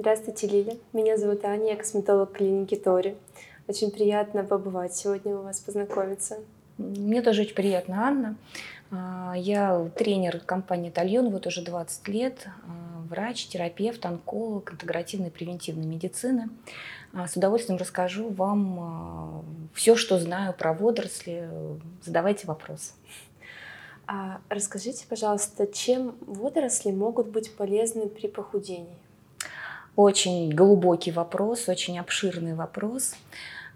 Здравствуйте, Лиля. Меня зовут Аня, я косметолог клиники Тори. Очень приятно побывать сегодня у вас, познакомиться. Мне тоже очень приятно, Анна. А, я тренер компании «Тальон» вот уже 20 лет, а, врач, терапевт, онколог интегративной превентивной медицины. А, с удовольствием расскажу вам все, что знаю про водоросли. Задавайте вопросы. А расскажите, пожалуйста, чем водоросли могут быть полезны при похудении? Очень глубокий вопрос, очень обширный вопрос.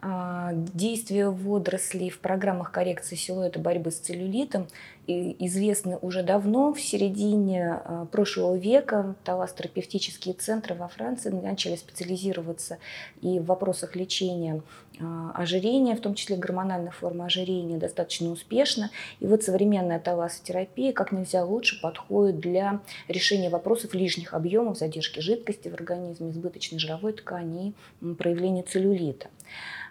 А, действия водорослей в программах коррекции силуэта борьбы с целлюлитом известны уже давно. В середине а, прошлого века таластерапевтические центры во Франции начали специализироваться и в вопросах лечения а, ожирения, в том числе гормональной формы ожирения, достаточно успешно. И вот современная талассотерапия как нельзя лучше подходит для решения вопросов лишних объемов, задержки жидкости в организме, избыточной жировой ткани и проявления целлюлита.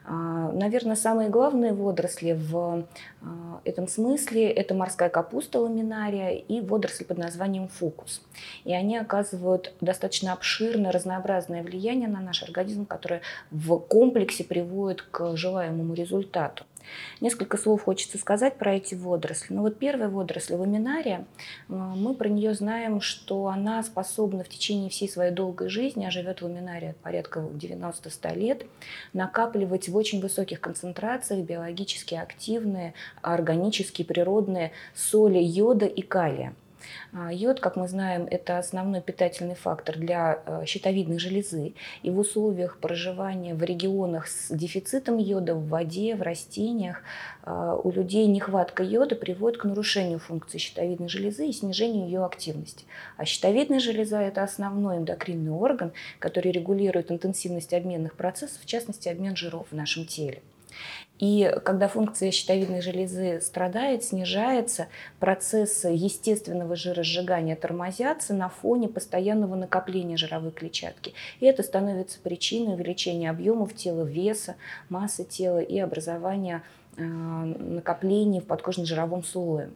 А, Наверное, самые главные водоросли в а, этом смысле – это морская капуста ламинария и водоросли под названием фукус. И они оказывают достаточно обширное, разнообразное влияние на наш организм, которое в комплексе приводит к желаемому результату. Несколько слов хочется сказать про эти водоросли. Ну вот первая водоросль ламинария, э, мы про нее знаем, что она способна в течение всей своей долгой жизни, а живет в ламинарии порядка 90-100 лет, накапливать в очень высоких концентрациях биологически активные, органические, природные соли йода и калия. А, йод, как мы знаем, это основной питательный фактор для э, щитовидной железы. И в условиях проживания в регионах с дефицитом йода в воде, в растениях, а, у людей нехватка йода приводит к нарушению функции щитовидной железы и снижению ее активности. А щитовидная железа – это основной эндокринный орган, который регулирует интенсивность обменных процессов, в частности, обмен жиров в нашем теле. И когда функция щитовидной железы страдает, снижается, процессы естественного жиросжигания тормозятся на фоне постоянного накопления жировой клетчатки. И это становится причиной увеличения объемов тела, веса, массы тела и образования э, накоплений в подкожно-жировом слое.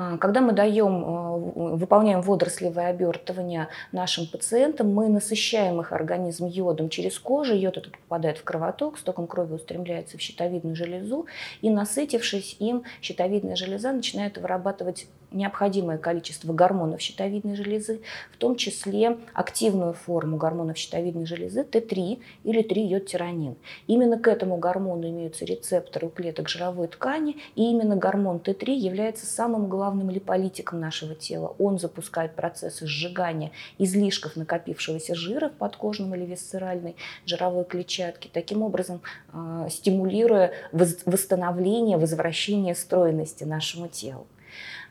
А, когда мы даем, а, выполняем водорослевое обертывание нашим пациентам, мы насыщаем их организм йодом через кожу, йод этот попадает в кровоток, стоком крови устремляется в щитовидную железу, и насытившись им, щитовидная железа начинает вырабатывать необходимое количество гормонов щитовидной железы, в том числе активную форму гормонов щитовидной железы Т3 или 3-йод-тиранин. Именно к этому гормону имеются рецепторы у клеток жировой ткани, и именно гормон Т3 является самым главным липолитиком нашего тела. Он запускает процессы сжигания излишков накопившегося жира в подкожном или висцеральной жировой клетчатке, таким образом э, стимулируя восстановление, возвращение стройности нашему телу.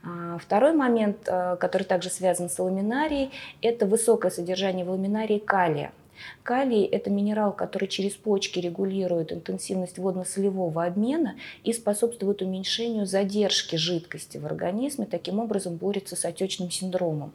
А, второй момент, э, который также связан с ламинарией, это высокое содержание в ламинарии калия. Калий – это минерал, который через почки регулирует интенсивность водно-солевого обмена и способствует уменьшению задержки жидкости в организме, таким образом борется с отечным синдромом.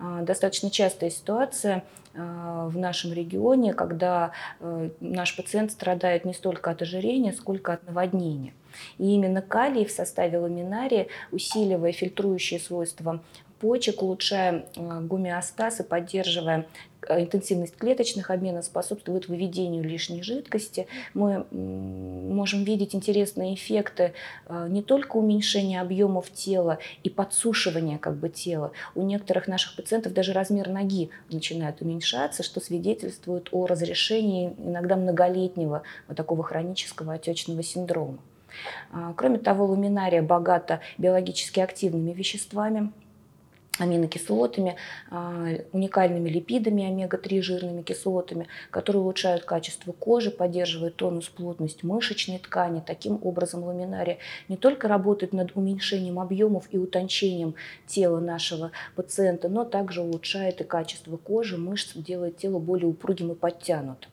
А, достаточно частая ситуация а, в нашем регионе, когда э, наш пациент страдает не столько от ожирения, сколько от наводнения. И именно калий в составе ламинария, усиливая фильтрующие свойства почек, улучшая э, гомеостаз и поддерживая э, интенсивность клеточных обменов, способствует выведению лишней жидкости. Мы можем видеть интересные эффекты э, не только уменьшения объемов тела и подсушивания как бы тела. У некоторых наших пациентов даже размер ноги начинает уменьшаться, что свидетельствует о разрешении иногда многолетнего вот такого хронического отечного синдрома. А, кроме того, ламинария богата биологически активными веществами, аминокислотами, а, уникальными липидами, омега-3 жирными кислотами, которые улучшают качество кожи, поддерживают тонус, плотность мышечной ткани. Таким образом, ламинария не только работает над уменьшением объемов и утончением тела нашего пациента, но также улучшает и качество кожи, мышц, делает тело более упругим и подтянутым.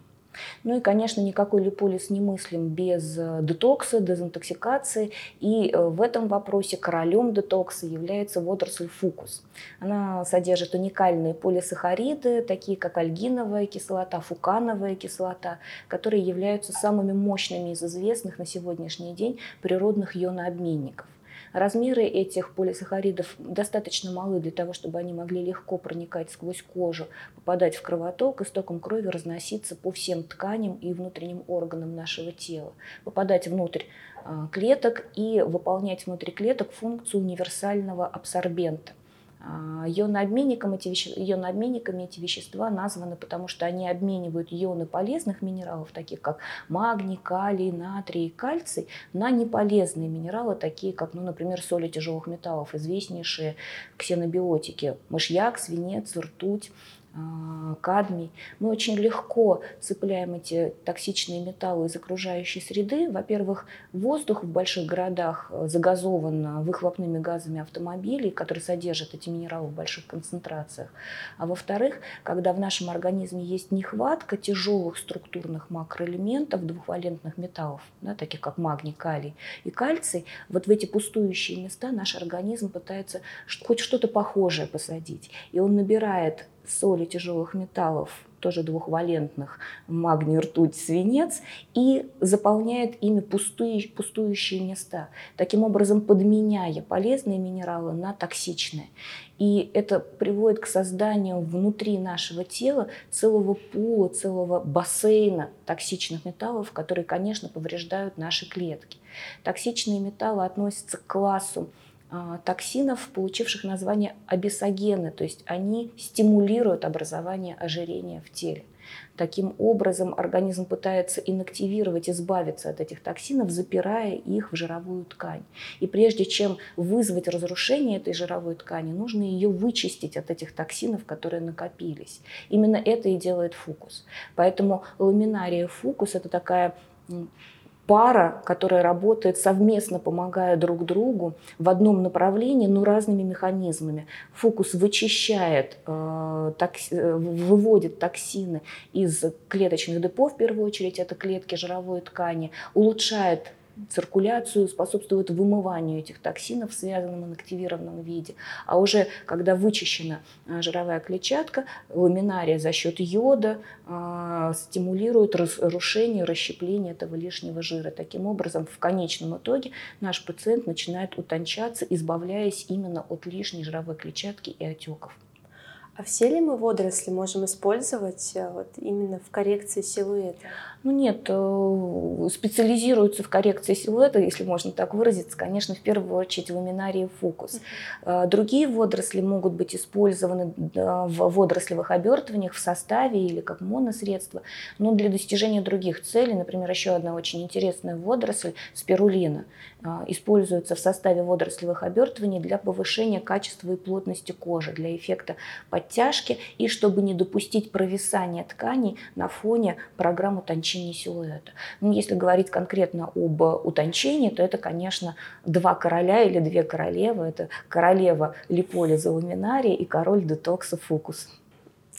Ну и, конечно, никакой липолиз не мыслим без э, детокса, дезинтоксикации. И э, в этом вопросе королем детокса является водоросль фукус. Она содержит уникальные полисахариды, такие как альгиновая кислота, фукановая кислота, которые являются самыми мощными из известных на сегодняшний день природных ионообменников. Размеры этих полисахаридов достаточно малы для того, чтобы они могли легко проникать сквозь кожу, попадать в кровоток и стоком крови разноситься по всем тканям и внутренним органам нашего тела, попадать внутрь а, клеток и выполнять внутри клеток функцию универсального абсорбента. Ионообменником эти веще... Ионообменниками эти вещества названы, потому что они обменивают ионы полезных минералов, таких как магний, калий, натрий и кальций, на неполезные минералы, такие как, ну, например, соли тяжелых металлов, известнейшие ксенобиотики, мышьяк, свинец, ртуть, а, кадмий. Мы очень легко цепляем эти токсичные металлы из окружающей среды. Во-первых, воздух в больших городах э, загазован выхлопными газами автомобилей, которые содержат эти минералы в больших концентрациях. А во-вторых, когда в нашем организме есть нехватка тяжелых структурных макроэлементов, двухвалентных металлов, да, таких как магний, калий и кальций, вот в эти пустующие места наш организм пытается хоть что-то похожее посадить. И он набирает соли тяжелых металлов, тоже двухвалентных, магний, ртуть, свинец, и заполняет ими пустые, пустующие места, таким образом подменяя полезные минералы на токсичные. И это приводит к созданию внутри нашего тела целого пула, целого бассейна токсичных металлов, которые, конечно, повреждают наши клетки. Токсичные металлы относятся к классу токсинов, получивших название абисогены, то есть они стимулируют образование ожирения в теле. Таким образом, организм пытается инактивировать, избавиться от этих токсинов, запирая их в жировую ткань. И прежде чем вызвать разрушение этой жировой ткани, нужно ее вычистить от этих токсинов, которые накопились. Именно это и делает фокус. Поэтому ламинария фокус – это такая пара, которая работает совместно, помогая друг другу в одном направлении, но разными механизмами. Фокус вычищает, э, э, выводит токсины из клеточных депо, в первую очередь это клетки жировой ткани, улучшает циркуляцию, способствует вымыванию этих токсинов в связанном инактивированном виде. А уже когда вычищена а, жировая клетчатка, ламинария за счет йода э, стимулирует разрушение, расщепление этого лишнего жира. Таким образом, в конечном итоге наш пациент начинает утончаться, избавляясь именно от лишней жировой клетчатки и отеков. А все ли мы водоросли можем использовать э, вот, именно в коррекции силуэта? Ну нет, э, специализируются в коррекции силуэта, если можно так выразиться, конечно, в первую очередь ламинарии фокус. Uh-huh. Другие водоросли могут быть использованы в водорослевых обертываниях в составе или как моносредство, но для достижения других целей, например, еще одна очень интересная водоросль – спирулина, используется в составе водорослевых обертываний для повышения качества и плотности кожи, для эффекта подтяжки и чтобы не допустить провисания тканей на фоне программ утончения силуэта. Ну, если говорить конкретно об утончении, то это, конечно, два короля или две королевы. Это королева липолиза ламинария и король детокса фокус.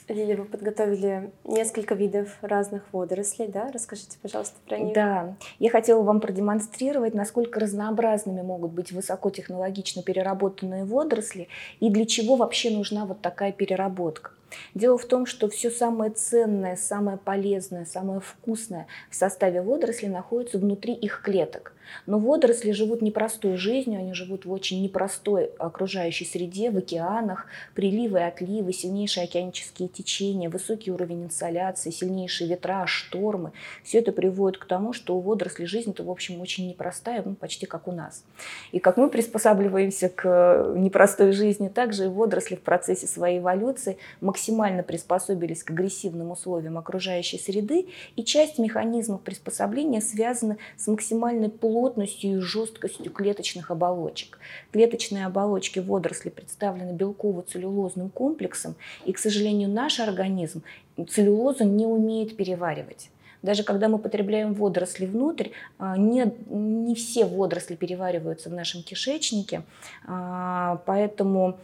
Лилия, вы подготовили несколько видов разных водорослей, да? Расскажите, пожалуйста, про них. Да, я хотела вам продемонстрировать, насколько разнообразными могут быть высокотехнологично переработанные водоросли и для чего вообще нужна вот такая переработка. Дело в том, что все самое ценное, самое полезное, самое вкусное в составе водорослей находится внутри их клеток. Но водоросли живут непростой жизнью, они живут в очень непростой окружающей среде, в океанах, приливы и отливы, сильнейшие океанические течения, высокий уровень инсоляции, сильнейшие ветра, штормы. Все это приводит к тому, что у водорослей жизнь-то, в общем, очень непростая, ну, почти как у нас. И как мы приспосабливаемся к непростой жизни, так же и водоросли в процессе своей эволюции максимально приспособились к агрессивным условиям окружающей среды, и часть механизмов приспособления связана с максимальной плотностью плотностью и жесткостью клеточных оболочек. Клеточные оболочки водорослей представлены белково-целлюлозным комплексом, и, к сожалению, наш организм целлюлозу не умеет переваривать. Даже когда мы потребляем водоросли внутрь, а, не, не все водоросли перевариваются в нашем кишечнике, а, поэтому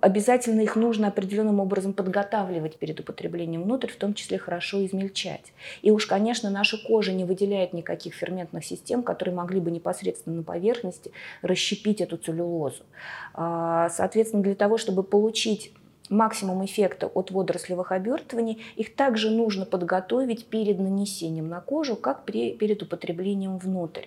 обязательно их нужно определенным образом подготавливать перед употреблением внутрь, в том числе хорошо измельчать. И уж, конечно, наша кожа не выделяет никаких ферментных систем, которые могли бы непосредственно на поверхности расщепить эту целлюлозу. А, соответственно, для того, чтобы получить максимум эффекта от водорослевых обертываний, их также нужно подготовить перед нанесением на кожу, как при, перед употреблением внутрь.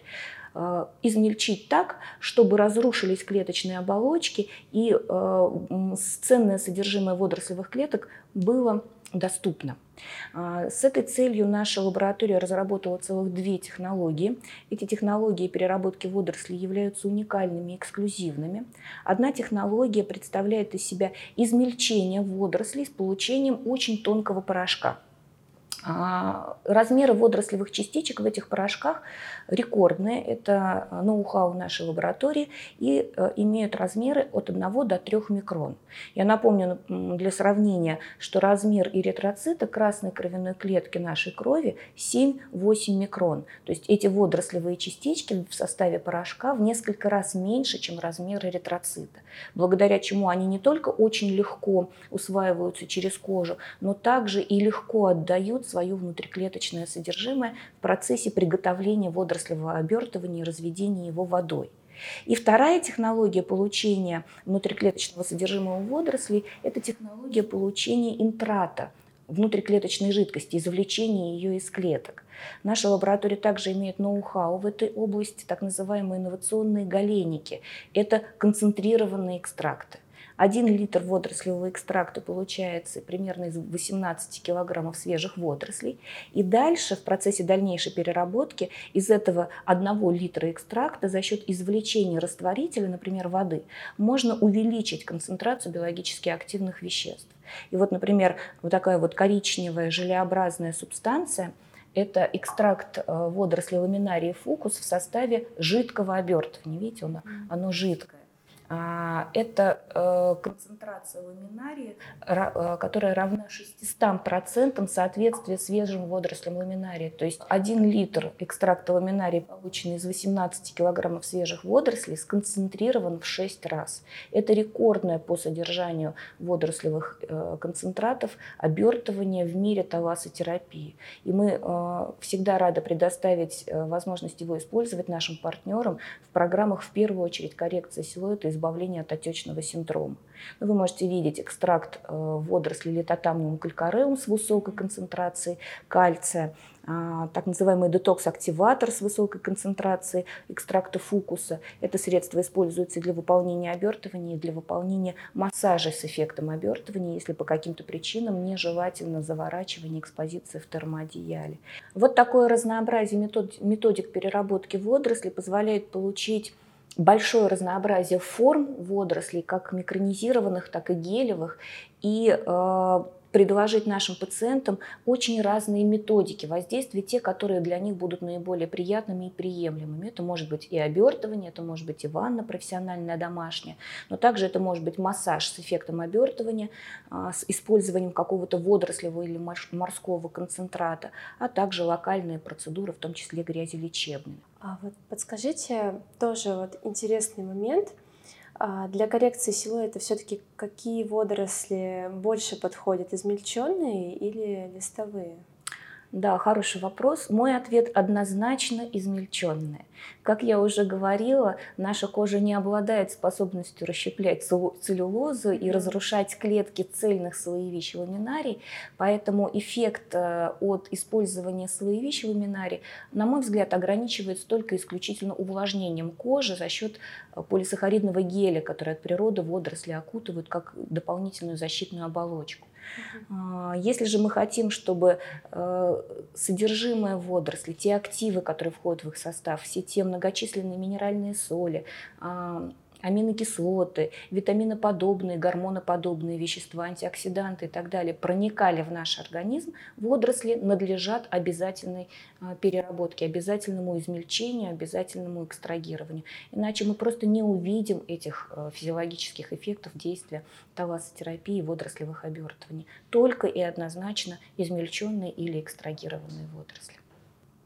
Э, измельчить так, чтобы разрушились клеточные оболочки и э, ценное содержимое водорослевых клеток было доступно. А, с этой целью наша лаборатория разработала целых две технологии. Эти технологии переработки водорослей являются уникальными и эксклюзивными. Одна технология представляет из себя измельчение водорослей с получением очень тонкого порошка – размеры водорослевых частичек в этих порошках рекордные. Это ноу-хау нашей лаборатории и э, имеют размеры от 1 до 3 микрон. Я напомню для сравнения, что размер эритроцита красной кровяной клетки нашей крови 7-8 микрон. То есть эти водорослевые частички в составе порошка в несколько раз меньше, чем размер эритроцита. Благодаря чему они не только очень легко усваиваются через кожу, но также и легко отдают свое внутриклеточное содержимое в процессе приготовления водорослевого обертывания и разведения его водой. И вторая технология получения внутриклеточного содержимого водорослей – это технология получения интрата, внутриклеточной жидкости, извлечения ее из клеток. Наша лаборатория также имеет ноу-хау в этой области, так называемые инновационные галеники. Это концентрированные экстракты. Один литр водорослевого экстракта получается примерно из 18 килограммов свежих водорослей. И дальше в процессе дальнейшей переработки из этого одного литра экстракта за счет извлечения растворителя, например, воды, можно увеличить концентрацию биологически активных веществ. И вот, например, вот такая вот коричневая желеобразная субстанция – это экстракт э, водорослей ламинарии фукус в составе жидкого обертывания. Видите, оно, оно жидкое. А, это э, концентрация ламинарии, э, которая равна 600% соответствия свежим водорослям ламинарии. То есть 1 литр экстракта ламинарии, полученный из 18 килограммов свежих водорослей, сконцентрирован в 6 раз. Это рекордное по содержанию водорослевых э, концентратов обертывание в мире талассотерапии. И мы всегда рады предоставить возможность его использовать нашим партнерам в программах, в первую очередь, коррекции силуэта избавления от отечного синдрома. Ну, вы можете видеть экстракт э, водорослей литотамниум калькареум с высокой концентрацией кальция, а, так называемый детокс-активатор с высокой концентрацией экстракта фукуса. Это средство используется для выполнения обертывания и для выполнения массажа с эффектом обертывания, если по каким-то причинам нежелательно заворачивание экспозиции в термоодеяле. Вот такое разнообразие методик переработки водорослей позволяет получить большое разнообразие форм водорослей, как микронизированных, так и гелевых, и э, предложить нашим пациентам очень разные методики воздействия, те, которые для них будут наиболее приятными и приемлемыми. Это может быть и обертывание, это может быть и ванна профессиональная, домашняя, но также это может быть массаж с эффектом обертывания, а, с использованием какого-то водорослевого или морского концентрата, а также локальные процедуры, в том числе грязелечебные. А вот подскажите тоже вот интересный момент – для коррекции силуэта все-таки какие водоросли больше подходят, измельченные или листовые? Да, хороший вопрос. Мой ответ однозначно измельченная. Как я уже говорила, наша кожа не обладает способностью расщеплять целлюлозу и разрушать клетки цельных слоевищ ламинарий, поэтому эффект э, от использования слоевищ ламинарий, на мой взгляд, ограничивается только исключительно увлажнением кожи за счет э, полисахаридного геля, который от природы водоросли окутывают как дополнительную защитную оболочку. А, если же мы хотим, чтобы э, содержимое водорослей, те активы, которые входят в их состав, все те многочисленные минеральные соли, а, аминокислоты, витаминоподобные, гормоноподобные вещества, антиоксиданты и так далее проникали в наш организм, водоросли надлежат обязательной а, переработке, обязательному измельчению, обязательному экстрагированию. Иначе мы просто не увидим этих а, физиологических эффектов действия талассотерапии и водорослевых обертываний. Только и однозначно измельченные или экстрагированные водоросли.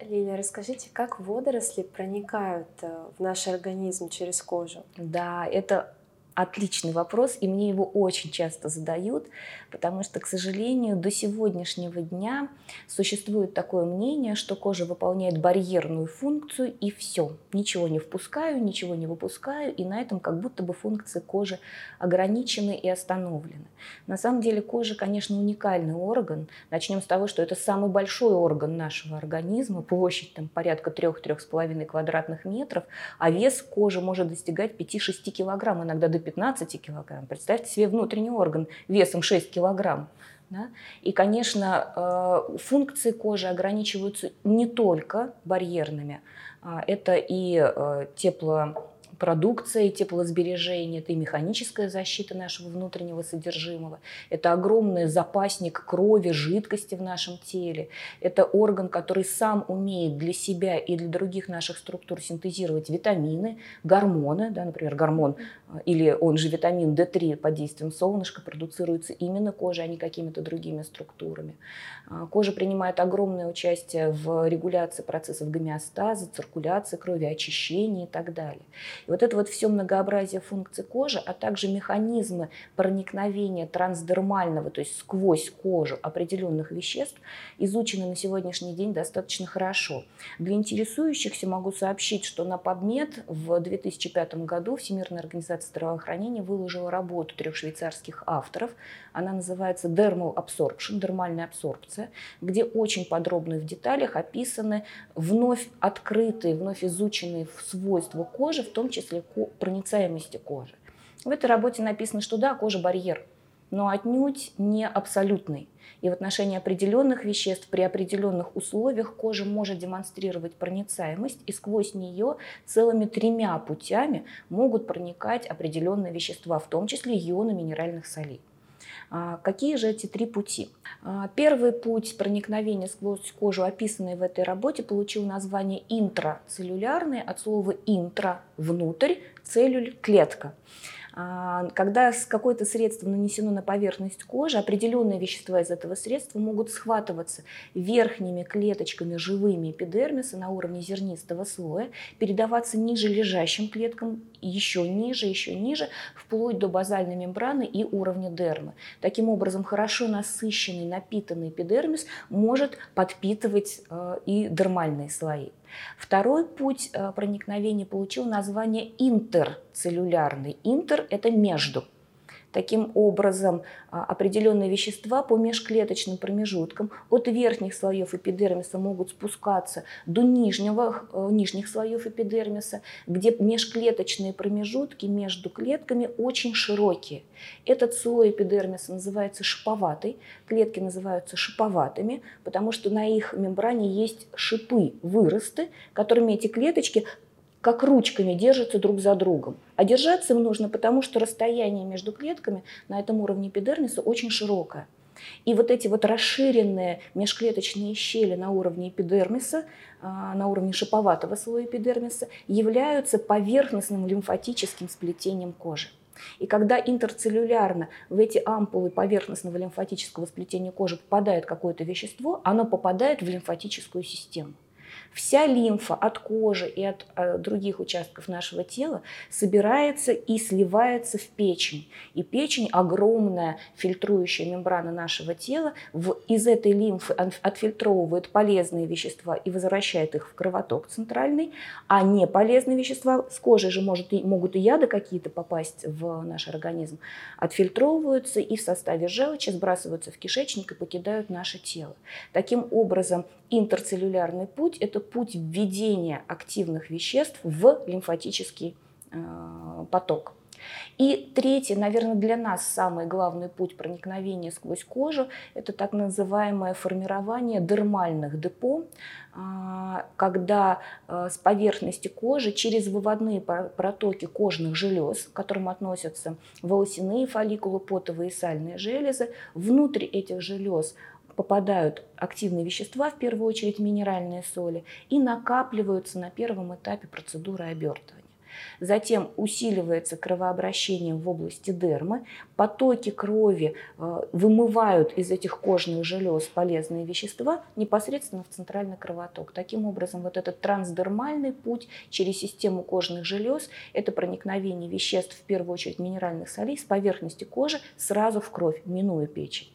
Лилия, расскажите, как водоросли проникают э, в наш организм через кожу? Да, это отличный вопрос, и мне его очень часто задают, потому что, к сожалению, до сегодняшнего дня существует такое мнение, что кожа выполняет барьерную функцию, и все. Ничего не впускаю, ничего не выпускаю, и на этом как будто бы функции кожи ограничены и остановлены. На самом деле кожа, конечно, уникальный орган. Начнем с того, что это самый большой орган нашего организма, площадь там порядка 3-3,5 квадратных метров, а вес кожи может достигать 5-6 килограмм, иногда до 15 килограмм. Представьте себе внутренний орган весом 6 килограмм. Да? И, конечно, э, функции кожи ограничиваются не только барьерными, а это и э, тепло продукция теплосбережения, это и механическая защита нашего внутреннего содержимого, это огромный запасник крови, жидкости в нашем теле, это орган, который сам умеет для себя и для других наших структур синтезировать витамины, гормоны, да, например, гормон или он же витамин D3 под действием солнышка продуцируется именно кожей, а не какими-то другими структурами. А, кожа принимает огромное участие в регуляции процессов гомеостаза, циркуляции крови, очищения и так далее. И вот это вот все многообразие функций кожи, а также механизмы проникновения трансдермального, то есть сквозь кожу определенных веществ, изучены на сегодняшний день достаточно хорошо. Для интересующихся могу сообщить, что на PubMed в 2005 году Всемирная организация здравоохранения выложила работу трех швейцарских авторов. Она называется Dermal Absorption, дермальная абсорбция, где очень подробно в деталях описаны вновь открытые, вновь изученные свойства кожи, в том числе проницаемости кожи. В этой работе написано, что да, кожа барьер, но отнюдь не абсолютный. И в отношении определенных веществ при определенных условиях кожа может демонстрировать проницаемость, и сквозь нее целыми тремя путями могут проникать определенные вещества, в том числе ионы минеральных солей. А, какие же эти три пути? А, первый путь проникновения сквозь кожу, описанный в этой работе, получил название интрацеллюлярный от слова интра – внутрь, целлюль – клетка. А, когда какое-то средство нанесено на поверхность кожи, определенные вещества из этого средства могут схватываться верхними клеточками живыми эпидермиса на уровне зернистого слоя, передаваться ниже лежащим клеткам, еще ниже, еще ниже, вплоть до базальной мембраны и уровня дермы. Таким образом, хорошо насыщенный, напитанный эпидермис может подпитывать э, и дермальные слои. Второй путь э, проникновения получил название интерцеллюлярный. Интер – это между. Таким образом, а, определенные вещества по межклеточным промежуткам от верхних слоев эпидермиса могут спускаться до нижнего, э, нижних слоев эпидермиса, где межклеточные промежутки между клетками очень широкие. Этот слой эпидермиса называется шиповатый, клетки называются шиповатыми, потому что на их мембране есть шипы, выросты, которыми эти клеточки как ручками держатся друг за другом. А держаться им нужно, потому что расстояние между клетками на этом уровне эпидермиса очень широкое. И вот эти вот расширенные межклеточные щели на уровне эпидермиса, а, на уровне шиповатого слоя эпидермиса, являются поверхностным лимфатическим сплетением кожи. И когда интерцеллюлярно в эти ампулы поверхностного лимфатического сплетения кожи попадает какое-то вещество, оно попадает в лимфатическую систему. Вся лимфа от кожи и от э, других участков нашего тела собирается и сливается в печень. И печень огромная фильтрующая мембрана нашего тела в, из этой лимфы отфильтровывает полезные вещества и возвращает их в кровоток центральный, а не полезные вещества с кожи же может, могут и яды какие-то попасть в наш организм, отфильтровываются и в составе желчи сбрасываются в кишечник и покидают наше тело. Таким образом, интерцеллюлярный путь – это путь введения активных веществ в лимфатический э, поток. И третий, наверное, для нас самый главный путь проникновения сквозь кожу – это так называемое формирование дермальных депо, а, когда э, с поверхности кожи через выводные протоки кожных желез, к которым относятся волосяные фолликулы, потовые и сальные железы, внутрь этих желез попадают активные вещества, в первую очередь минеральные соли, и накапливаются на первом этапе процедуры обертывания. Затем усиливается кровообращение в области дермы, потоки крови э, вымывают из этих кожных желез полезные вещества непосредственно в центральный кровоток. Таким образом, вот этот трансдермальный путь через систему кожных желез – это проникновение веществ, в первую очередь минеральных солей, с поверхности кожи сразу в кровь, минуя печень.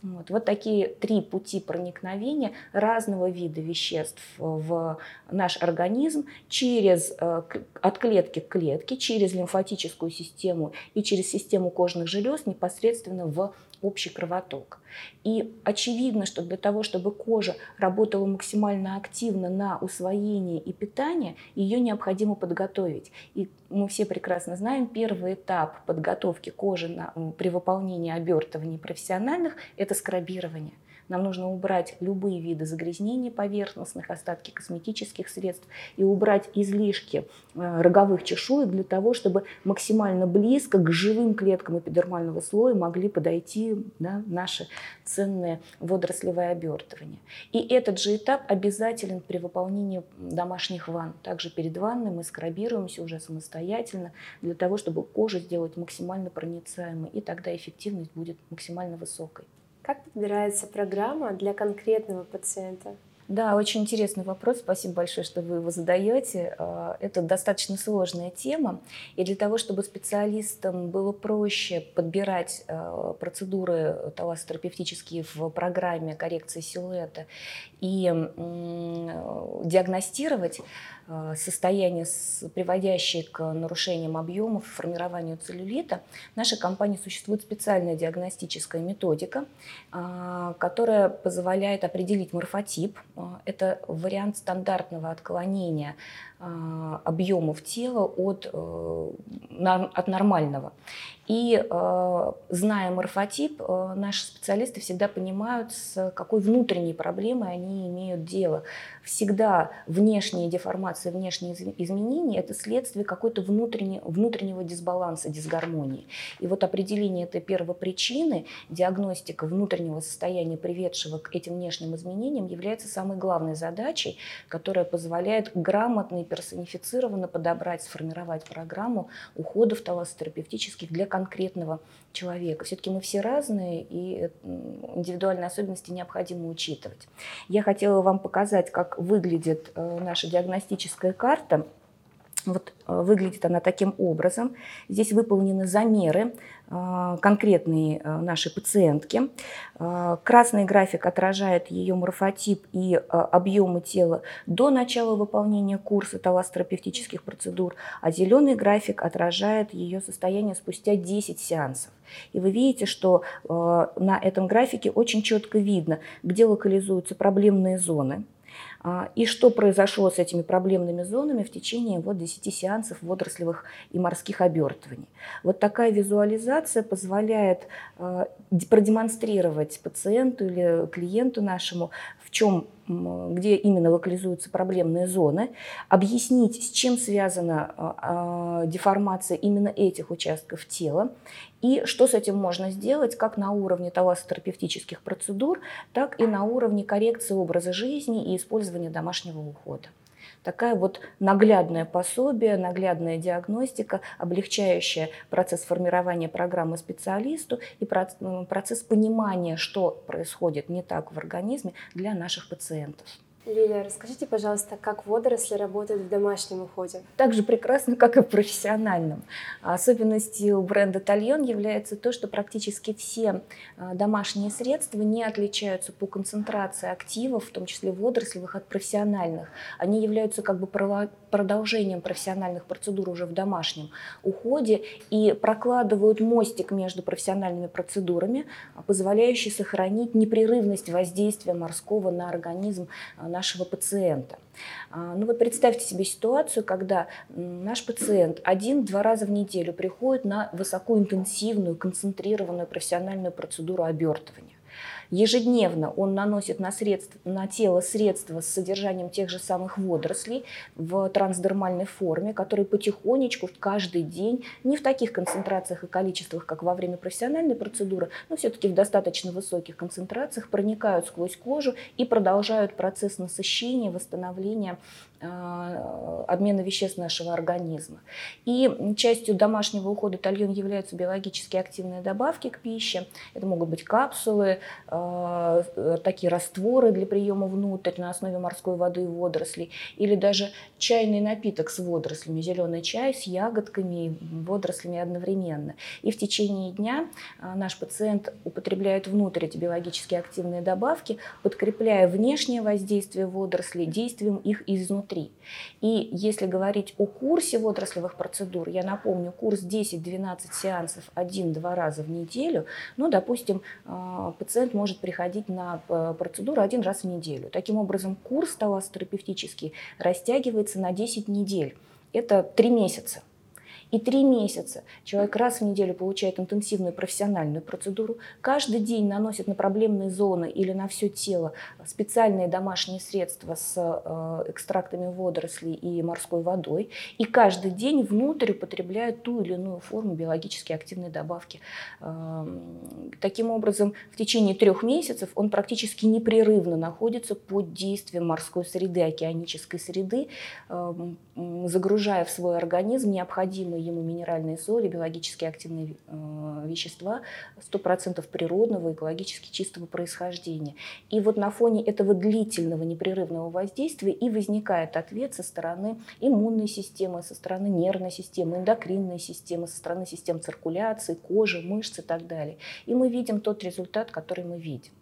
Вот. вот такие три пути проникновения разного вида веществ в наш организм через, э, от клетки к клетке, через лимфатическую систему и через систему кожных желез непосредственно в общий кровоток. И очевидно, что для того, чтобы кожа работала максимально активно на усвоение и питание, ее необходимо подготовить. И мы все прекрасно знаем, первый этап подготовки кожи на, при выполнении обертываний профессиональных – это скрабирование – нам нужно убрать любые виды загрязнений поверхностных, остатки косметических средств и убрать излишки э, роговых чешуек для того, чтобы максимально близко к живым клеткам эпидермального слоя могли подойти да, наши ценные водорослевые обертывания. И этот же этап обязателен при выполнении домашних ванн. Также перед ванной мы скрабируемся уже самостоятельно для того, чтобы кожу сделать максимально проницаемой, и тогда эффективность будет максимально высокой. Как подбирается программа для конкретного пациента? Да, очень интересный вопрос. Спасибо большое, что вы его задаете. А, это достаточно сложная тема. И для того, чтобы специалистам было проще подбирать а, процедуры талассотерапевтические в программе коррекции силуэта и диагностировать, Э, состояние, приводящее к нарушениям объемов формированию целлюлита, в нашей компании существует специальная диагностическая методика, которая позволяет определить морфотип. Э, это вариант стандартного отклонения объемов тела от, от нормального. И э, зная морфотип, э, наши специалисты всегда понимают, с какой внутренней проблемой они имеют дело. Всегда внешние деформации, внешние изменения – это следствие какой-то внутреннего, дисбаланса, дисгармонии. И вот определение этой первопричины, диагностика внутреннего состояния, приведшего к этим внешним изменениям, является самой главной задачей, которая позволяет грамотно персонифицированно подобрать, сформировать программу уходов талассотерапевтических для конкретного человека. Все-таки мы все разные, и индивидуальные особенности необходимо учитывать. Я хотела вам показать, как выглядит э, наша диагностическая карта. Вот э, выглядит она таким образом. Здесь выполнены замеры э, конкретные э, нашей пациентки. Красный график отражает ее морфотип и объемы тела до начала выполнения курса талассотерапевтических процедур, а зеленый график отражает ее состояние спустя 10 сеансов. И вы видите, что на этом графике очень четко видно, где локализуются проблемные зоны, и что произошло с этими проблемными зонами в течение вот 10 сеансов водорослевых и морских обертываний. Вот такая визуализация позволяет а, продемонстрировать пациенту или клиенту нашему, в чем где именно локализуются проблемные зоны, объяснить, с чем связана а, деформация именно этих участков тела, и что с этим можно сделать как на уровне талассотерапевтических процедур, так и на уровне коррекции образа жизни и использования домашнего ухода. Такая вот наглядное пособие, наглядная диагностика, облегчающая процесс формирования программы специалисту и процесс понимания, что происходит не так в организме для наших пациентов. Лилия, расскажите, пожалуйста, как водоросли работают в домашнем уходе? Так же прекрасно, как и в профессиональном. Особенностью бренда Тальон является то, что практически все а, домашние средства не отличаются по концентрации активов, в том числе водорослевых, от профессиональных. Они являются как бы продолжением профессиональных процедур уже в домашнем уходе и прокладывают мостик между профессиональными процедурами, позволяющий сохранить непрерывность воздействия морского на организм на нашего пациента. А, ну вот представьте себе ситуацию, когда наш пациент один-два раза в неделю приходит на высокоинтенсивную, концентрированную профессиональную процедуру обертывания. Ежедневно он наносит на, средств, на тело средства с содержанием тех же самых водорослей в трансдермальной форме, которые потихонечку каждый день, не в таких концентрациях и количествах, как во время профессиональной процедуры, но все-таки в достаточно высоких концентрациях проникают сквозь кожу и продолжают процесс насыщения, восстановления обмена веществ нашего организма. И частью домашнего ухода тальон являются биологически активные добавки к пище. Это могут быть капсулы, а, такие растворы для приема внутрь на основе морской воды и водорослей, или даже чайный напиток с водорослями, зеленый чай с ягодками и водорослями одновременно. И в течение дня а, наш пациент употребляет внутрь эти биологически активные добавки, подкрепляя внешнее воздействие водорослей действием их изнутри внутри. И если говорить о курсе водорослевых процедур, я напомню, курс 10-12 сеансов один-два раза в неделю, ну, допустим, а, пациент может приходить на э, процедуру один раз в неделю. Таким образом, курс талассотерапевтический растягивается на 10 недель. Это 3 месяца. И три месяца человек раз в неделю получает интенсивную профессиональную процедуру, каждый день наносит на проблемные зоны или на все тело специальные домашние средства с э, экстрактами водорослей и морской водой, и каждый день внутрь употребляет ту или иную форму биологически активной добавки. Эм, таким образом, в течение трех месяцев он практически непрерывно находится под действием морской среды, океанической среды, эм, загружая в свой организм необходимые ему минеральные соли, биологически активные э, вещества, 100% природного, экологически чистого происхождения. И вот на фоне этого длительного непрерывного воздействия и возникает ответ со стороны иммунной системы, со стороны нервной системы, эндокринной системы, со стороны систем циркуляции, кожи, мышц и так далее. И мы видим тот результат, который мы видим.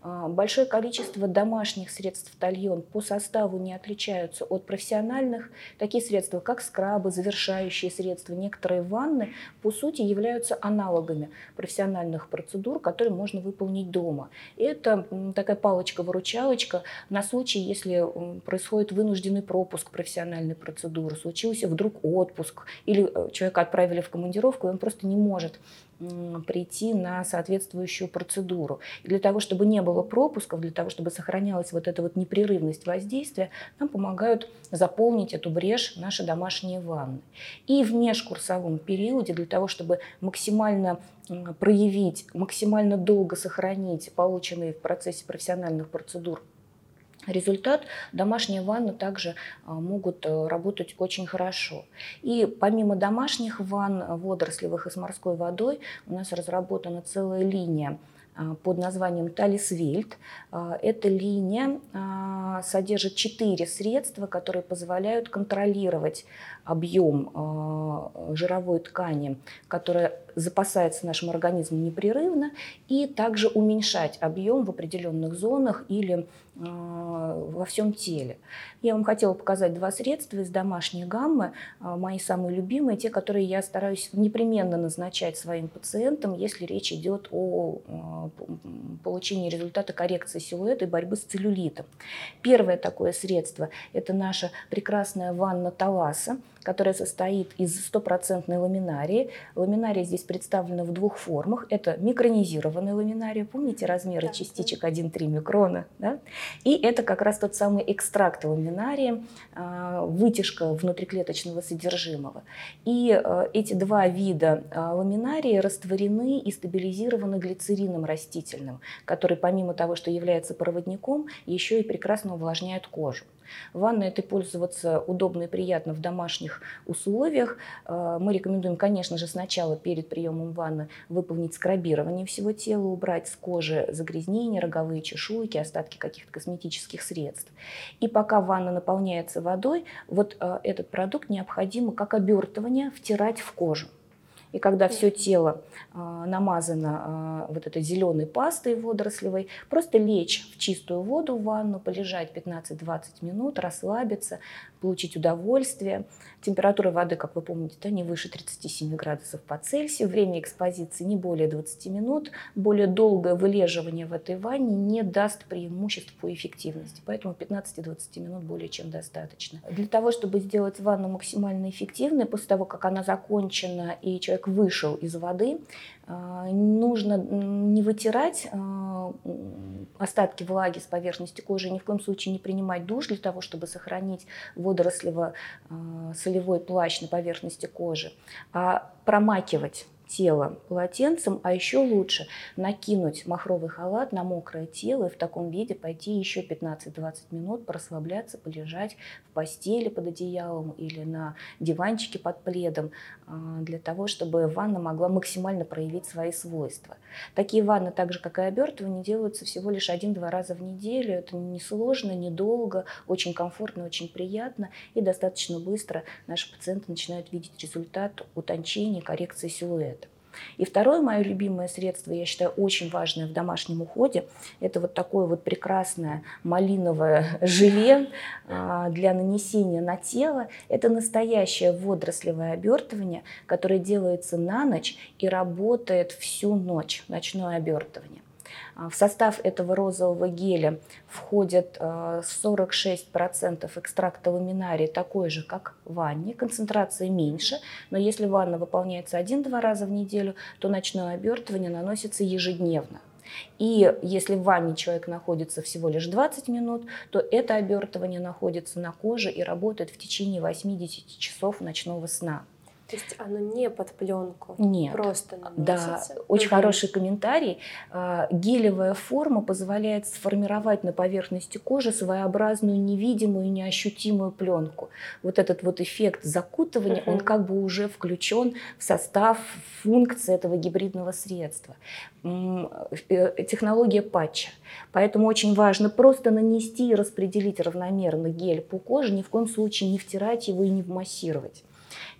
А, большое количество домашних средств тальон по составу не отличаются от профессиональных. Такие средства, как скрабы, завершающие средства, некоторые ванны, по сути являются аналогами профессиональных процедур, которые можно выполнить дома. Это такая палочка-выручалочка на случай, если происходит вынужденный пропуск профессиональной процедуры, случился вдруг отпуск, или э, человека отправили в командировку, и он просто не может прийти на соответствующую процедуру. И для того, чтобы не было пропусков, для того, чтобы сохранялась вот эта вот непрерывность воздействия, нам помогают заполнить эту брешь наши домашние ванны. И в межкурсовом периоде для того, чтобы максимально проявить, максимально долго сохранить полученные в процессе профессиональных процедур результат, домашние ванны также а, могут э, работать очень хорошо. И помимо домашних ванн водорослевых и с морской водой у нас разработана целая линия а, под названием Талисвельд. А, эта линия содержит четыре средства, которые позволяют контролировать объем жировой ткани, которая запасается нашим организмом непрерывно, и также уменьшать объем в определенных зонах или во всем теле. Я вам хотела показать два средства из домашней гаммы, мои самые любимые, те, которые я стараюсь непременно назначать своим пациентам, если речь идет о получении результата коррекции силуэта и борьбы с целлюлитом. Первое такое средство – это наша прекрасная ванна Таласа, которая состоит из стопроцентной ламинарии. Ламинария здесь представлена в двух формах. Это микронизированная ламинария, помните размеры да, частичек 1,3 микрона? Да? И это как раз тот самый экстракт ламинарии, а, вытяжка внутриклеточного содержимого. И а, эти два вида а, ламинарии растворены и стабилизированы глицерином растительным, который помимо того, что является проводником, еще и прекрасно увлажняет кожу. Ванной этой пользоваться удобно и приятно в домашних условиях. Э, мы рекомендуем, конечно же, сначала перед приемом ванны выполнить скрабирование всего тела, убрать с кожи загрязнения, роговые чешуйки, остатки каких-то косметических средств. И пока ванна наполняется водой, вот э, этот продукт необходимо как обертывание втирать в кожу. И когда все тело а, намазано а, вот этой зеленой пастой водорослевой, просто лечь в чистую воду в ванну, полежать 15-20 минут, расслабиться, получить удовольствие. Температура воды, как вы помните, да, не выше 37 градусов по Цельсию. Время экспозиции не более 20 минут. Более долгое вылеживание в этой ванне не даст преимуществ по эффективности. Поэтому 15-20 минут более чем достаточно. Для того, чтобы сделать ванну максимально эффективной, после того, как она закончена и человек вышел из воды, а, нужно не вытирать а, остатки влаги с поверхности кожи, ни в коем случае не принимать душ для того, чтобы сохранить водорослево-солевой а, плащ на поверхности кожи, а промакивать тело полотенцем, а еще лучше накинуть махровый халат на мокрое тело и в таком виде пойти еще 15-20 минут расслабляться, полежать в постели под одеялом или на диванчике под пледом а, для того, чтобы ванна могла максимально проявить свои свойства. Такие ванны, так же как и обертывание, делаются всего лишь один-два раза в неделю. Это несложно, недолго, очень комфортно, очень приятно и достаточно быстро наши пациенты начинают видеть результат утончения, коррекции силуэта. И второе мое любимое средство, я считаю, очень важное в домашнем уходе, это вот такое вот прекрасное малиновое желе а, для нанесения на тело. Это настоящее водорослевое обертывание, которое делается на ночь и работает всю ночь, ночное обертывание. А, в состав этого розового геля входит 46% а, экстракта ламинарии, такой же, как в ванне, концентрация меньше, но если ванна выполняется один-два раза в неделю, то ночное обертывание наносится ежедневно. И если в ванне человек находится всего лишь 20 минут, то это обертывание находится на коже и работает в течение 80 часов ночного сна. То есть оно не под пленку, Нет. просто наносится. Да, очень угу. хороший комментарий. А, гелевая форма позволяет сформировать на поверхности кожи своеобразную невидимую, неощутимую пленку. Вот этот вот эффект закутывания, угу. он как бы уже включен в состав функции этого гибридного средства. Э, технология патча. Поэтому очень важно просто нанести и распределить равномерно гель по коже, ни в коем случае не втирать его и не массировать.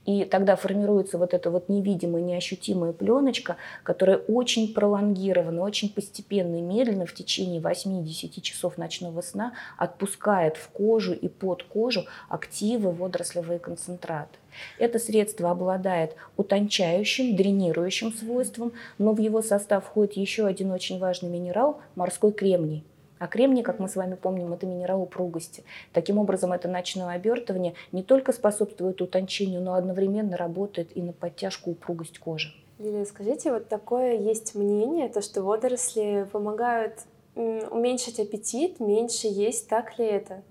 И тогда формируется вот эта вот невидимая, неощутимая пленочка, которая очень пролонгированно, очень постепенно и медленно в течение 8-10 часов ночного сна отпускает в кожу и под кожу активы водорослевые концентраты. Это средство обладает утончающим, дренирующим свойством, но в его состав входит еще один очень важный минерал – морской кремний. А кремний, как мы с вами помним, это минерал упругости. Таким образом, это ночное обертывание не только способствует утончению, но одновременно работает и на подтяжку упругость кожи. Лилия, скажите, вот такое есть мнение, то, что водоросли помогают уменьшить аппетит, меньше есть, так ли это?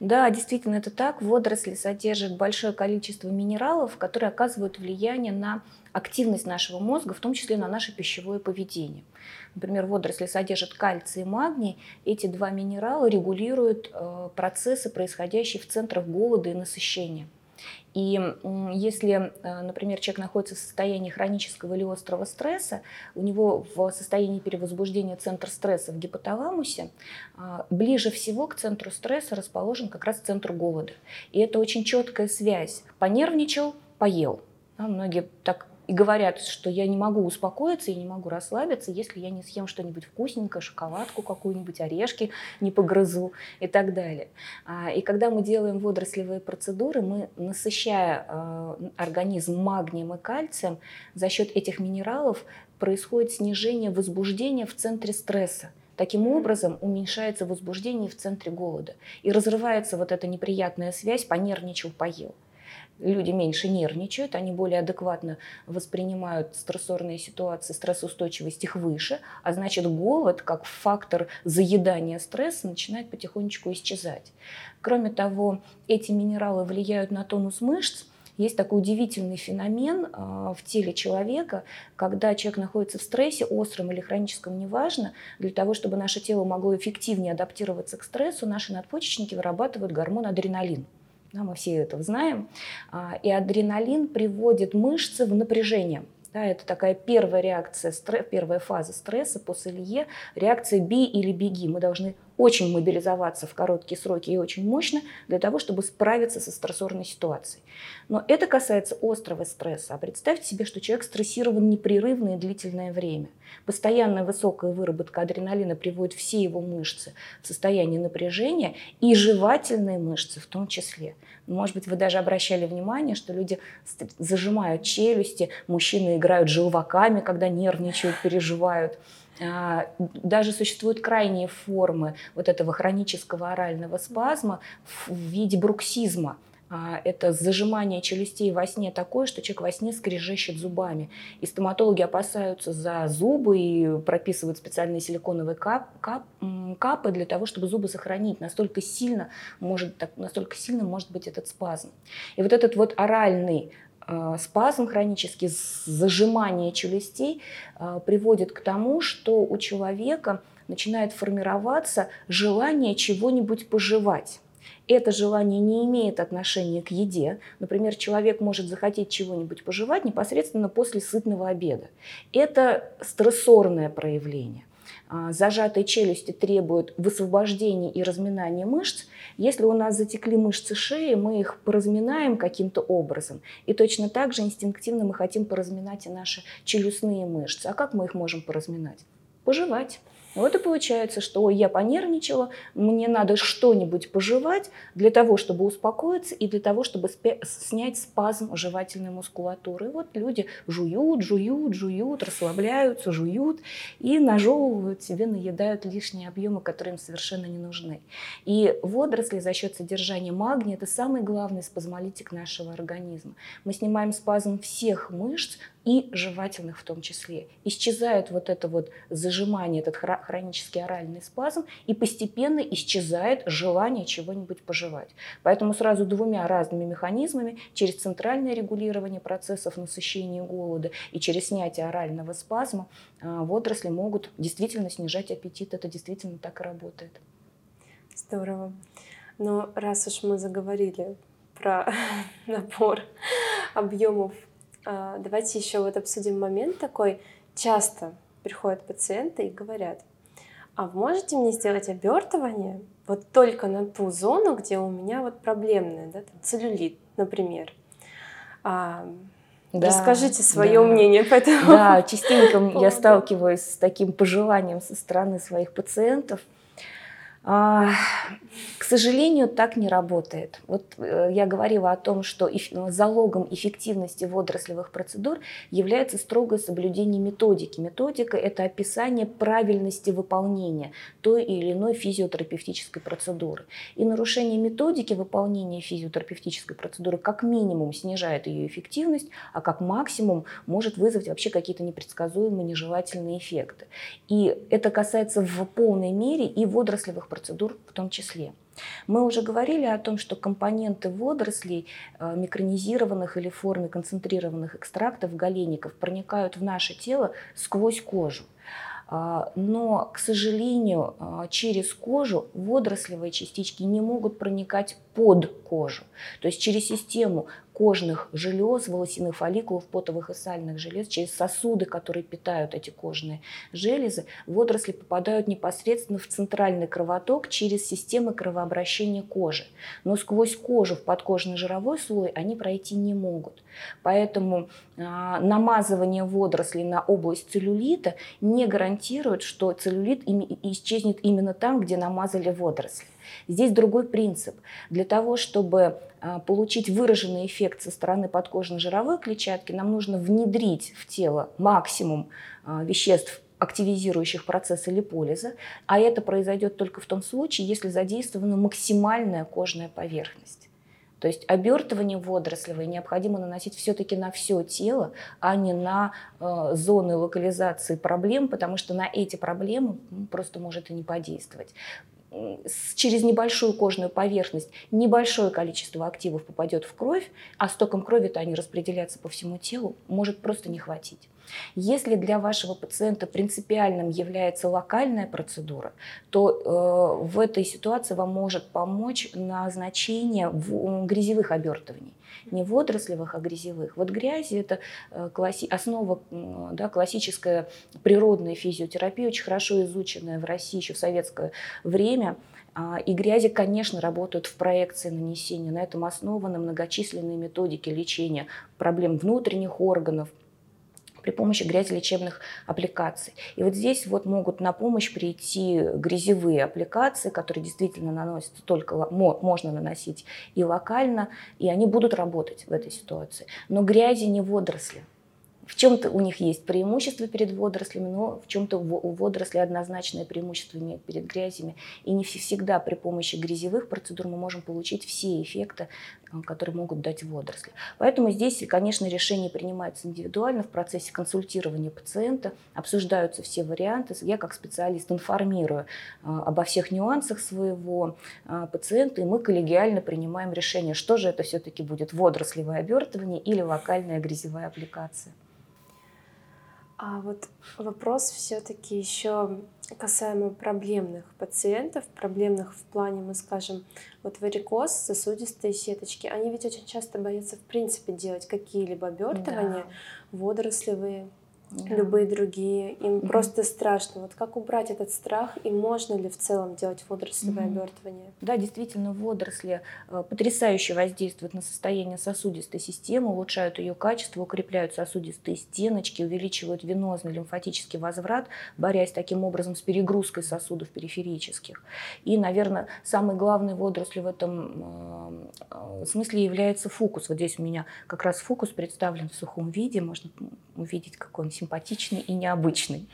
Да, действительно это так. Водоросли содержат большое количество минералов, которые оказывают влияние на активность нашего мозга, в том числе на наше пищевое поведение. Например, водоросли содержат кальций и магний. Эти два минерала регулируют э, процессы, происходящие в центрах голода и насыщения. И если, э, например, человек находится в состоянии хронического или острого стресса, у него в состоянии перевозбуждения центр стресса в гипоталамусе, а, ближе всего к центру стресса расположен как раз центр голода. И это очень четкая связь. Понервничал, поел. многие так и говорят, что я не могу успокоиться, я не могу расслабиться, если я не съем что-нибудь вкусненькое, шоколадку какую-нибудь, орешки не погрызу и так далее. А, и когда мы делаем водорослевые процедуры, мы, насыщая а, организм магнием и кальцием, за счет этих минералов происходит снижение возбуждения в центре стресса. Таким образом уменьшается возбуждение в центре голода. И разрывается вот эта неприятная связь «понервничал, поел» люди меньше нервничают, они более адекватно воспринимают стрессорные ситуации, стрессоустойчивость их выше, а значит голод как фактор заедания стресса начинает потихонечку исчезать. Кроме того, эти минералы влияют на тонус мышц, есть такой удивительный феномен а, в теле человека, когда человек находится в стрессе, остром или хроническом, неважно, для того, чтобы наше тело могло эффективнее адаптироваться к стрессу, наши надпочечники вырабатывают гормон адреналин. Да, мы все это знаем. А, и адреналин приводит мышцы в напряжение. Да, это такая первая реакция, первая фаза стресса после ЛЕ, реакция «би» или «беги». Мы должны очень мобилизоваться в короткие сроки и очень мощно для того, чтобы справиться со стрессорной ситуацией. Но это касается острого стресса. А представьте себе, что человек стрессирован непрерывно и длительное время. Постоянная высокая выработка адреналина приводит все его мышцы в состояние напряжения и жевательные мышцы в том числе. Может быть, вы даже обращали внимание, что люди зажимают челюсти, мужчины играют желваками, когда нервничают, переживают. А, даже существуют крайние формы вот этого хронического орального спазма в виде бруксизма. А, это зажимание челюстей во сне такое, что человек во сне скрежещет зубами. И стоматологи опасаются за зубы и прописывают специальные силиконовые кап, кап, капы для того, чтобы зубы сохранить. Настолько сильно может, настолько сильно может быть этот спазм. И вот этот вот оральный спазм хронический, зажимание челюстей э, приводит к тому, что у человека начинает формироваться желание чего-нибудь пожевать это желание не имеет отношения к еде. Например, человек может захотеть чего-нибудь пожевать непосредственно после сытного обеда. Это стрессорное проявление. А, зажатые челюсти требуют высвобождения и разминания мышц. Если у нас затекли мышцы шеи, мы их поразминаем каким-то образом. И точно так же инстинктивно мы хотим поразминать и наши челюстные мышцы. А как мы их можем поразминать? Пожевать. Вот и получается, что я понервничала, мне надо что-нибудь пожевать для того, чтобы успокоиться и для того, чтобы снять спазм жевательной мускулатуры. И вот люди жуют, жуют, жуют, расслабляются, жуют и нажевывают себе, наедают лишние объемы, которые им совершенно не нужны. И водоросли за счет содержания магния – это самый главный спазмолитик нашего организма. Мы снимаем спазм всех мышц, и жевательных в том числе. Исчезает вот это вот зажимание, этот хронический оральный спазм, и постепенно исчезает желание чего-нибудь пожевать. Поэтому сразу двумя разными механизмами, через центральное регулирование процессов насыщения голода и через снятие орального спазма, а, водоросли могут действительно снижать аппетит. Это действительно так и работает. Здорово. Но раз уж мы заговорили про набор объемов давайте еще вот обсудим момент такой. Часто приходят пациенты и говорят, а можете мне сделать обертывание вот только на ту зону, где у меня вот проблемная, да, там, целлюлит, например. А, да, Расскажите свое да. мнение по этому. Да, частенько я сталкиваюсь с таким пожеланием со стороны своих пациентов – а, к сожалению, так не работает. Вот э, я говорила о том, что залогом эффективности водорослевых процедур является строгое соблюдение методики. Методика – это описание правильности выполнения той или иной физиотерапевтической процедуры. И нарушение методики выполнения физиотерапевтической процедуры как минимум снижает ее эффективность, а как максимум может вызвать вообще какие-то непредсказуемые нежелательные эффекты. И это касается в полной мере и водорослевых процедур в том числе. Мы уже говорили о том, что компоненты водорослей, э, микронизированных или в форме концентрированных экстрактов, галеников, проникают в наше тело сквозь кожу. А, но, к сожалению, а, через кожу водорослевые частички не могут проникать под кожу. То есть через систему кожных желез, волосяных фолликулов, потовых и сальных желез, через сосуды, которые питают эти кожные железы, водоросли попадают непосредственно в центральный кровоток через системы кровообращения кожи. Но сквозь кожу в подкожный жировой слой они пройти не могут. Поэтому э, намазывание водорослей на область целлюлита не гарантирует, что целлюлит исчезнет именно там, где намазали водоросли. Здесь другой принцип. Для того, чтобы а, получить выраженный эффект со стороны подкожно-жировой клетчатки, нам нужно внедрить в тело максимум а, веществ, активизирующих процессы липолиза, а это произойдет только в том случае, если задействована максимальная кожная поверхность. То есть обертывание водорослевое необходимо наносить все-таки на все тело, а не на э, зоны локализации проблем, потому что на эти проблемы просто может и не подействовать через небольшую кожную поверхность небольшое количество активов попадет в кровь, а стоком крови-то они распределяться по всему телу может просто не хватить. Если для вашего пациента принципиальным является локальная процедура, то э, в этой ситуации вам может помочь назначение в, грязевых обертываний. Не водорослевых, а грязевых. Вот грязи – это э, класси- основа да, классическая природная физиотерапия, очень хорошо изученная в России еще в советское время. А, и грязи, конечно, работают в проекции нанесения. На этом основаны многочисленные методики лечения проблем внутренних органов, при помощи грязелечебных аппликаций. И вот здесь вот могут на помощь прийти грязевые аппликации, которые действительно наносятся только, можно наносить и локально, и они будут работать в этой ситуации. Но грязи не водоросли. В чем-то у них есть преимущество перед водорослями, но в чем-то у водорослей однозначное преимущество имеют перед грязями. И не всегда при помощи грязевых процедур мы можем получить все эффекты, которые могут дать водоросли. Поэтому здесь, конечно, решение принимается индивидуально в процессе консультирования пациента, обсуждаются все варианты. Я как специалист информирую обо всех нюансах своего пациента, и мы коллегиально принимаем решение, что же это все-таки будет, водорослевое обертывание или локальная грязевая аппликация. А вот вопрос все-таки еще касаемо проблемных пациентов, проблемных в плане, мы скажем, вот варикоз, сосудистые сеточки, они ведь очень часто боятся в принципе делать какие-либо обертывания, да. водорослевые, да. любые другие. Им mm-hmm. просто страшно. Вот как убрать этот страх и можно ли в целом делать водорослевое mm-hmm. обертывание? Да, действительно, водоросли э, потрясающе воздействуют на состояние сосудистой системы, улучшают ее качество, укрепляют сосудистые стеночки, увеличивают венозный лимфатический возврат, борясь таким образом с перегрузкой сосудов периферических. И, наверное, самый главный водоросли в этом э, смысле является фокус. Вот здесь у меня как раз фокус представлен в сухом виде, можно увидеть, какой он симпатичный и необычный.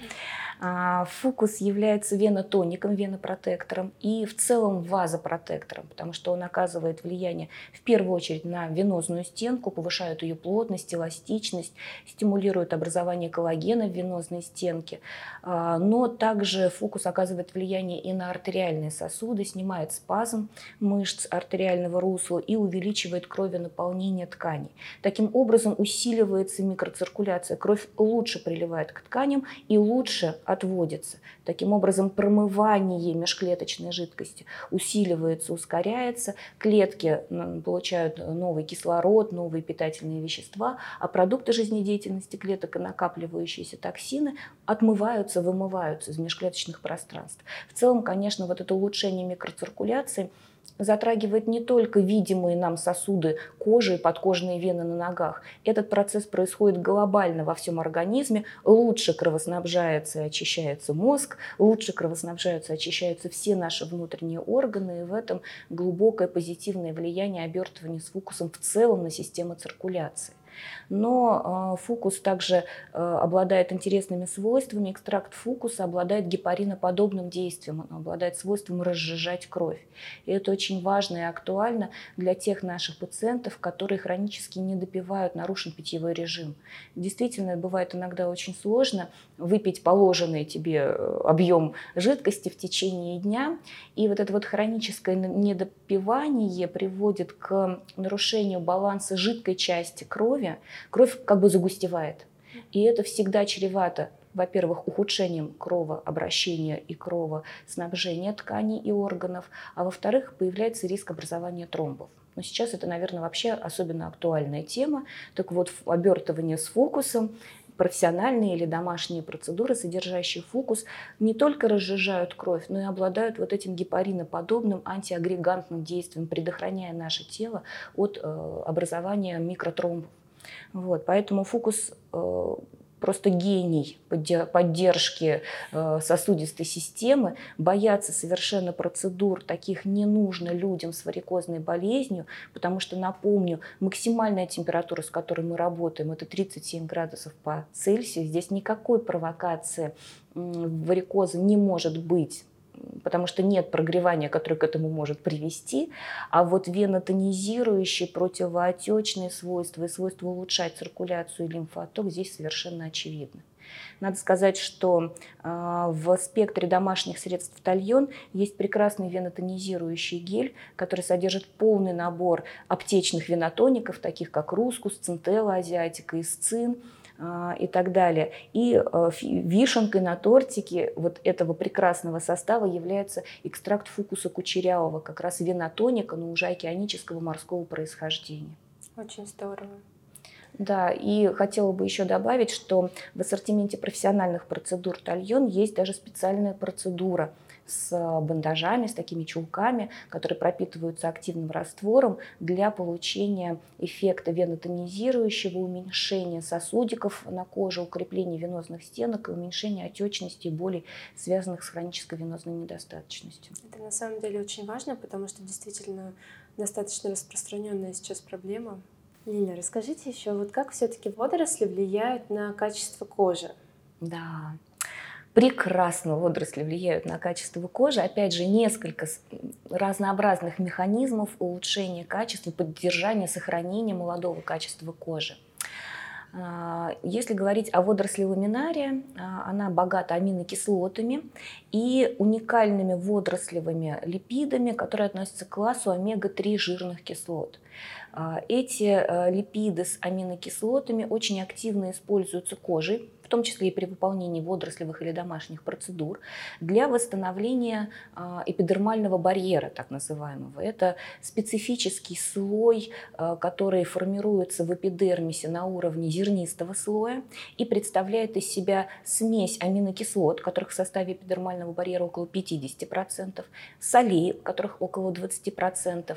А, фукус является венотоником, венопротектором и в целом вазопротектором, потому что он оказывает влияние в первую очередь на венозную стенку, повышает ее плотность, эластичность, стимулирует образование коллагена в венозной стенке. А, но также фукус оказывает влияние и на артериальные сосуды, снимает спазм мышц артериального русла и увеличивает кровенаполнение тканей. Таким образом усиливается микроциркуляция, кровь лучше приливает к тканям и лучше отводится. Таким образом, промывание межклеточной жидкости усиливается, ускоряется, клетки получают новый кислород, новые питательные вещества, а продукты жизнедеятельности клеток и накапливающиеся токсины отмываются, вымываются из межклеточных пространств. В целом, конечно, вот это улучшение микроциркуляции – затрагивает не только видимые нам сосуды кожи и подкожные вены на ногах. Этот процесс происходит глобально во всем организме. Лучше кровоснабжается и очищается мозг, лучше кровоснабжаются и очищаются все наши внутренние органы. И в этом глубокое позитивное влияние обертывания с фокусом в целом на систему циркуляции. Но а, фукус также а, обладает интересными свойствами. Экстракт фукуса обладает гепариноподобным действием, он обладает свойством разжижать кровь. И это очень важно и актуально для тех наших пациентов, которые хронически не допивают, нарушен питьевой режим. Действительно, бывает иногда очень сложно выпить положенный тебе э, объем жидкости в течение дня. И вот это вот хроническое недопивание приводит к нарушению баланса жидкой части крови. Кровь как бы загустевает. И это всегда чревато во-первых, ухудшением кровообращения и кровоснабжения тканей и органов, а во-вторых, появляется риск образования тромбов. Но сейчас это, наверное, вообще особенно актуальная тема. Так вот, обертывание с фокусом профессиональные или домашние процедуры, содержащие фокус, не только разжижают кровь, но и обладают вот этим гепариноподобным антиагрегантным действием, предохраняя наше тело от э, образования микротромбов. Вот, поэтому фокус э, просто гений поддержки э, сосудистой системы, боятся совершенно процедур, таких не нужно людям с варикозной болезнью, потому что, напомню, максимальная температура, с которой мы работаем, это 37 градусов по Цельсию. Здесь никакой провокации варикоза не может быть потому что нет прогревания, которое к этому может привести. А вот венотонизирующие, противоотечные свойства и свойства улучшать циркуляцию и лимфоток здесь совершенно очевидны. Надо сказать, что э, в спектре домашних средств Тальон есть прекрасный венотонизирующий гель, который содержит полный набор аптечных венотоников, таких как Рускус, Центелла Азиатика, Исцин, а, и так далее. И э, вишенкой на тортике вот этого прекрасного состава является экстракт фукуса кучерявого, как раз винотоника, но уже океанического морского происхождения. Очень здорово. Да, и хотела бы еще добавить, что в ассортименте профессиональных процедур Тальон есть даже специальная процедура – с бандажами, с такими чулками, которые пропитываются активным раствором для получения эффекта венотонизирующего, уменьшения сосудиков на коже, укрепления венозных стенок и уменьшения отечности и болей, связанных с хронической венозной недостаточностью. Это на самом деле очень важно, потому что действительно достаточно распространенная сейчас проблема. Лиля, расскажите еще, вот как все-таки водоросли влияют на качество кожи? Да, прекрасно водоросли влияют на качество кожи. Опять же, несколько разнообразных механизмов улучшения качества, поддержания, сохранения молодого качества кожи. А, если говорить о водоросли ламинария, а, она богата аминокислотами и уникальными водорослевыми липидами, которые относятся к классу омега-3 жирных кислот. А, эти э, липиды с аминокислотами очень активно используются кожей, в том числе и при выполнении водорослевых или домашних процедур, для восстановления а, эпидермального барьера, так называемого. Это специфический слой, а, который формируется в эпидермисе на уровне зернистого слоя и представляет из себя смесь аминокислот, которых в составе эпидермального барьера около 50%, солей, которых около 20%,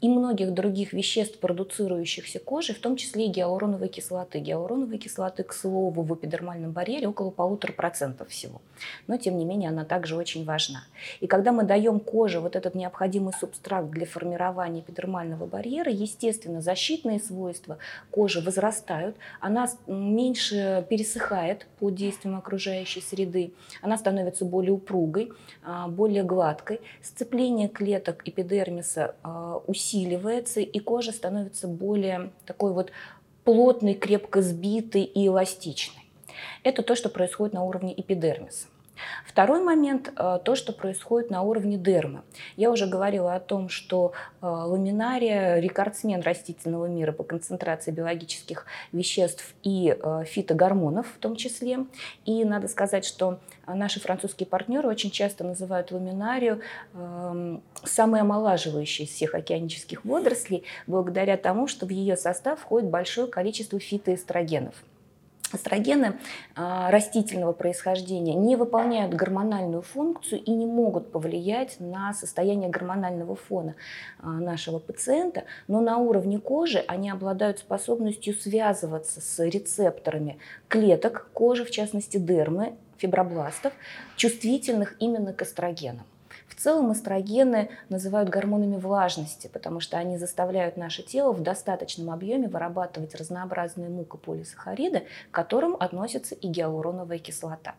и многих других веществ, продуцирующихся кожей, в том числе и гиалуроновой кислоты. Гиалуроновой кислоты, к слову, в эпидермальном барьере около полутора процентов всего. Но, тем не менее, она также очень важна. И когда мы даем коже вот этот необходимый субстрат для формирования эпидермального барьера, естественно, защитные свойства кожи возрастают, она меньше пересыхает под действием окружающей среды, она становится более упругой, а, более гладкой, сцепление клеток эпидермиса усиливается, усиливается, и кожа становится более такой вот плотной, крепко сбитой и эластичной. Это то, что происходит на уровне эпидермиса. Второй момент э, – то, что происходит на уровне дермы. Я уже говорила о том, что э, ламинария – рекордсмен растительного мира по концентрации биологических веществ и э, фитогормонов в том числе. И надо сказать, что наши французские партнеры очень часто называют ламинарию эм, самой омолаживающей из всех океанических водорослей, благодаря тому, что в ее состав входит большое количество фитоэстрогенов – Эстрогены а, растительного происхождения не выполняют гормональную функцию и не могут повлиять на состояние гормонального фона а, нашего пациента, но на уровне кожи они обладают способностью связываться с рецепторами клеток кожи, в частности дермы, фибробластов, чувствительных именно к эстрогенам. В целом эстрогены называют гормонами влажности, потому что они заставляют наше тело в достаточном объеме вырабатывать разнообразные мукополисахариды, к которым относится и гиалуроновая кислота.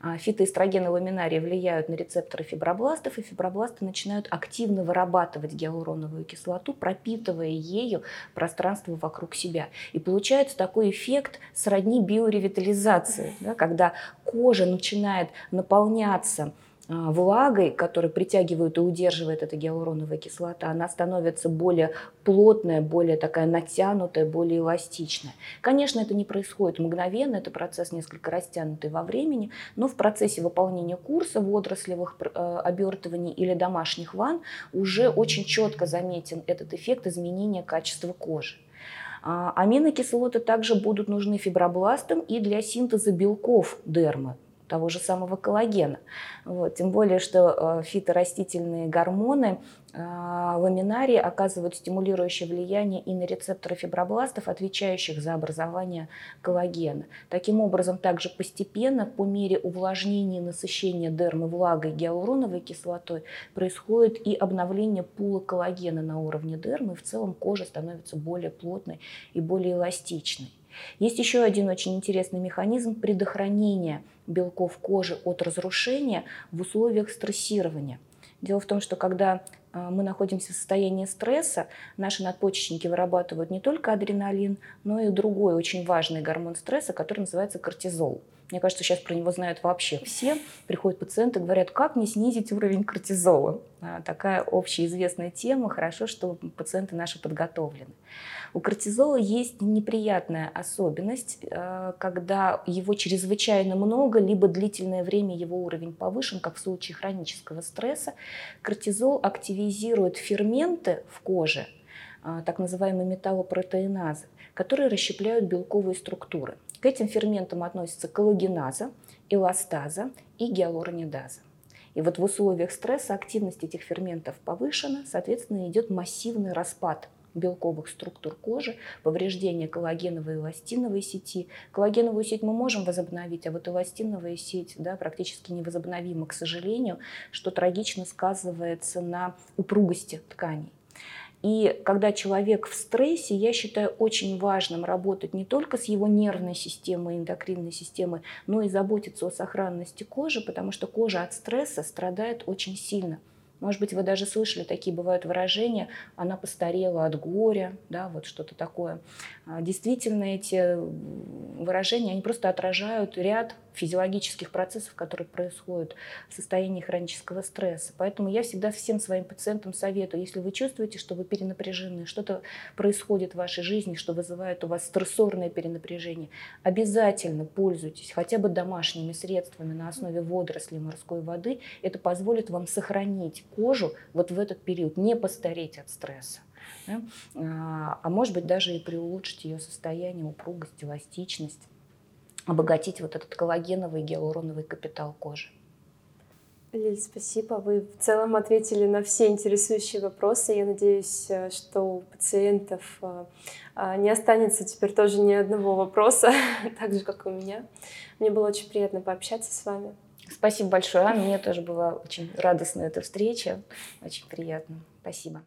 А, фитоэстрогены ламинарии влияют на рецепторы фибробластов, и фибробласты начинают активно вырабатывать гиалуроновую кислоту, пропитывая ею пространство вокруг себя. И получается такой эффект сродни биоревитализации, да, когда кожа начинает наполняться влагой, которая притягивает и удерживает эта гиалуроновая кислота, она становится более плотная, более такая натянутая, более эластичная. Конечно, это не происходит мгновенно, это процесс несколько растянутый во времени, но в процессе выполнения курса водорослевых э, обертываний или домашних ванн уже очень четко заметен этот эффект изменения качества кожи. А, аминокислоты также будут нужны фибробластам и для синтеза белков дермы, того же самого коллагена. Вот. Тем более, что э, фиторастительные гормоны э, ламинарии оказывают стимулирующее влияние и на рецепторы фибробластов, отвечающих за образование коллагена. Таким образом, также постепенно, по мере увлажнения и насыщения дермы влагой гиалуроновой кислотой, происходит и обновление пула коллагена на уровне дермы, и в целом кожа становится более плотной и более эластичной. Есть еще один очень интересный механизм предохранения белков кожи от разрушения в условиях стрессирования. Дело в том, что когда а, мы находимся в состоянии стресса, наши надпочечники вырабатывают не только адреналин, но и другой очень важный гормон стресса, который называется кортизол. Мне кажется, сейчас про него знают вообще все. Приходят пациенты, говорят, как мне снизить уровень кортизола. А, такая общеизвестная тема. Хорошо, что пациенты наши подготовлены. У кортизола есть неприятная особенность, а, когда его чрезвычайно много, либо длительное время его уровень повышен, как в случае хронического стресса. Кортизол активизирует ферменты в коже, а, так называемые металлопротеиназы, которые расщепляют белковые структуры. К этим ферментам относятся коллагеназа, эластаза и гиалуронидаза. И вот в условиях стресса активность этих ферментов повышена, соответственно, идет массивный распад белковых структур кожи, повреждение коллагеновой и эластиновой сети. Коллагеновую сеть мы можем возобновить, а вот эластиновая сеть да, практически невозобновима, к сожалению, что трагично сказывается на упругости тканей. И когда человек в стрессе, я считаю очень важным работать не только с его нервной системой, эндокринной системой, но и заботиться о сохранности кожи, потому что кожа от стресса страдает очень сильно. Может быть, вы даже слышали, такие бывают выражения, она постарела от горя, да, вот что-то такое. А, действительно, эти выражения, они просто отражают ряд физиологических процессов, которые происходят в состоянии хронического стресса. Поэтому я всегда всем своим пациентам советую, если вы чувствуете, что вы перенапряжены, что-то происходит в вашей жизни, что вызывает у вас стрессорное перенапряжение, обязательно пользуйтесь хотя бы домашними средствами на основе водорослей морской воды. Это позволит вам сохранить кожу вот в этот период, не постареть от стресса. Да? А, а может быть даже и приулучшить ее состояние, упругость, эластичность обогатить вот этот коллагеновый гиалуроновый капитал кожи. Лиль, спасибо. Вы в целом ответили на все интересующие вопросы. Я надеюсь, э, что у пациентов э, э, не останется теперь тоже ни одного вопроса, так же, как и у меня. Мне было очень приятно пообщаться с вами. Спасибо большое. Мне тоже была очень радостная эта встреча. Очень приятно. Спасибо.